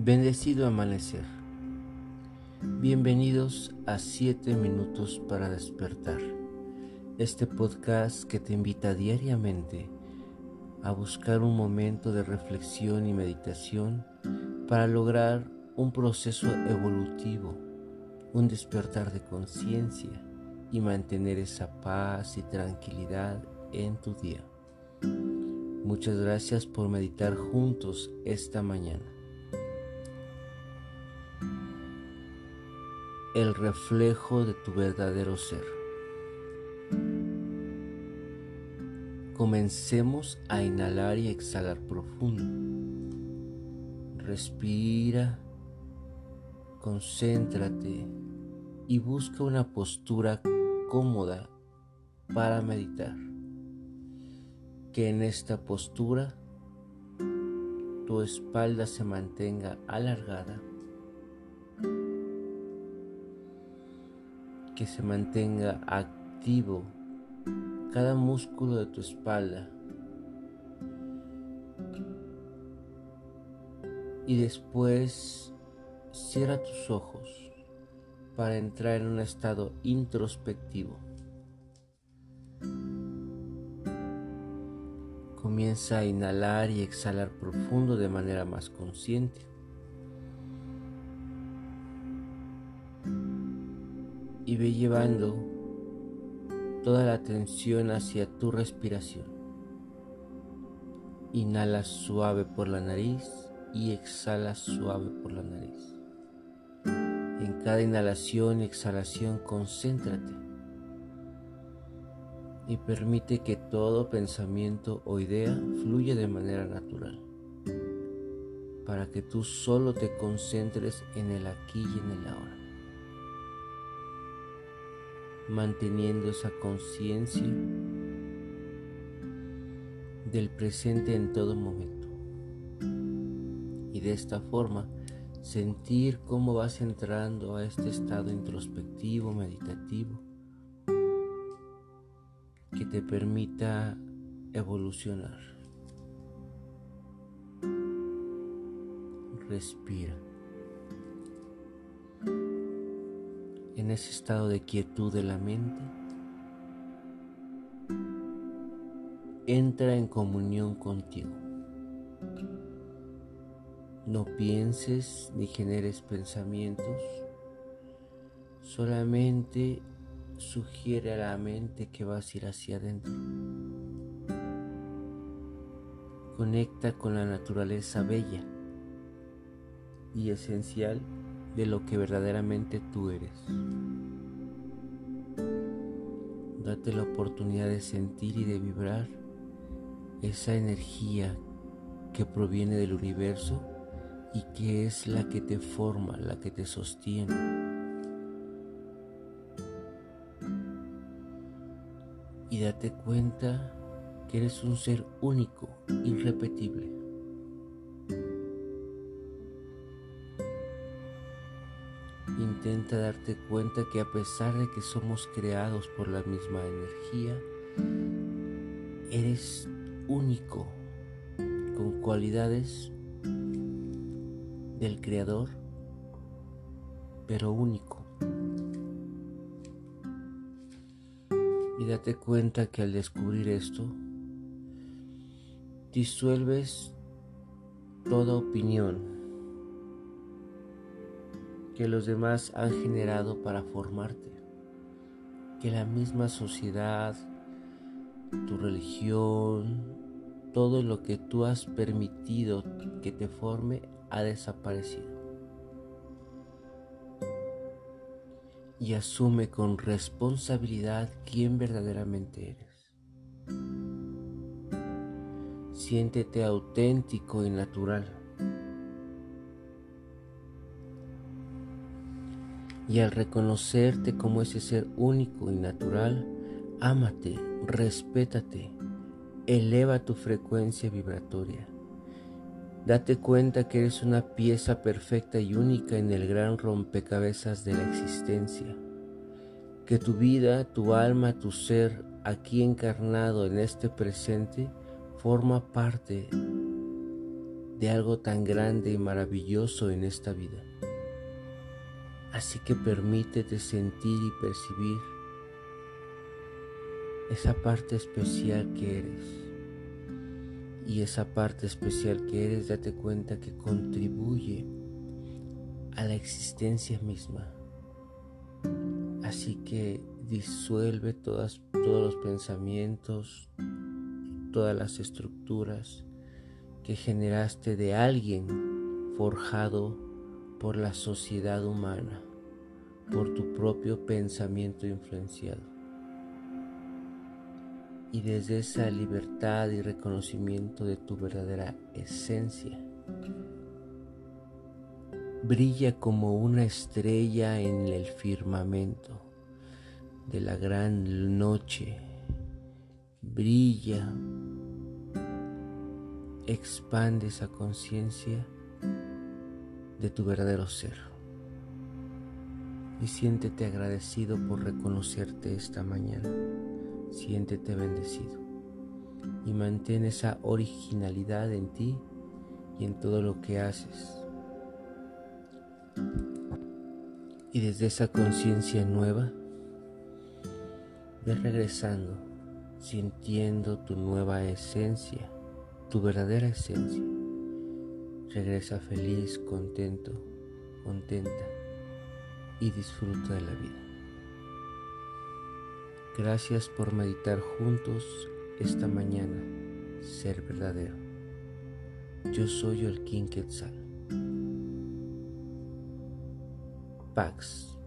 Bendecido amanecer. Bienvenidos a 7 minutos para despertar. Este podcast que te invita diariamente a buscar un momento de reflexión y meditación para lograr un proceso evolutivo, un despertar de conciencia y mantener esa paz y tranquilidad en tu día. Muchas gracias por meditar juntos esta mañana. El reflejo de tu verdadero ser. Comencemos a inhalar y exhalar profundo. Respira, concéntrate y busca una postura cómoda para meditar. Que en esta postura tu espalda se mantenga alargada que se mantenga activo cada músculo de tu espalda. Y después cierra tus ojos para entrar en un estado introspectivo. Comienza a inhalar y exhalar profundo de manera más consciente. Ve llevando toda la atención hacia tu respiración. Inhala suave por la nariz y exhala suave por la nariz. En cada inhalación y exhalación concéntrate y permite que todo pensamiento o idea fluya de manera natural para que tú solo te concentres en el aquí y en el ahora manteniendo esa conciencia del presente en todo momento. Y de esta forma sentir cómo vas entrando a este estado introspectivo, meditativo, que te permita evolucionar. Respira. En ese estado de quietud de la mente, entra en comunión contigo. No pienses ni generes pensamientos, solamente sugiere a la mente que vas a ir hacia adentro. Conecta con la naturaleza bella y esencial de lo que verdaderamente tú eres. Date la oportunidad de sentir y de vibrar esa energía que proviene del universo y que es la que te forma, la que te sostiene. Y date cuenta que eres un ser único, irrepetible. Intenta darte cuenta que a pesar de que somos creados por la misma energía, eres único, con cualidades del Creador, pero único. Y date cuenta que al descubrir esto, disuelves toda opinión que los demás han generado para formarte, que la misma sociedad, tu religión, todo lo que tú has permitido que te forme ha desaparecido. Y asume con responsabilidad quién verdaderamente eres. Siéntete auténtico y natural. Y al reconocerte como ese ser único y natural, ámate, respétate, eleva tu frecuencia vibratoria. Date cuenta que eres una pieza perfecta y única en el gran rompecabezas de la existencia. Que tu vida, tu alma, tu ser, aquí encarnado en este presente, forma parte de algo tan grande y maravilloso en esta vida. Así que permítete sentir y percibir esa parte especial que eres. Y esa parte especial que eres, date cuenta que contribuye a la existencia misma. Así que disuelve todos los pensamientos, todas las estructuras que generaste de alguien forjado por la sociedad humana, por tu propio pensamiento influenciado. Y desde esa libertad y reconocimiento de tu verdadera esencia, brilla como una estrella en el firmamento de la gran noche, brilla, expande esa conciencia de tu verdadero ser. Y siéntete agradecido por reconocerte esta mañana. Siéntete bendecido. Y mantén esa originalidad en ti y en todo lo que haces. Y desde esa conciencia nueva, ve regresando, sintiendo tu nueva esencia, tu verdadera esencia Regresa feliz, contento, contenta y disfruta de la vida. Gracias por meditar juntos esta mañana, ser verdadero. Yo soy el King Quetzal. Pax.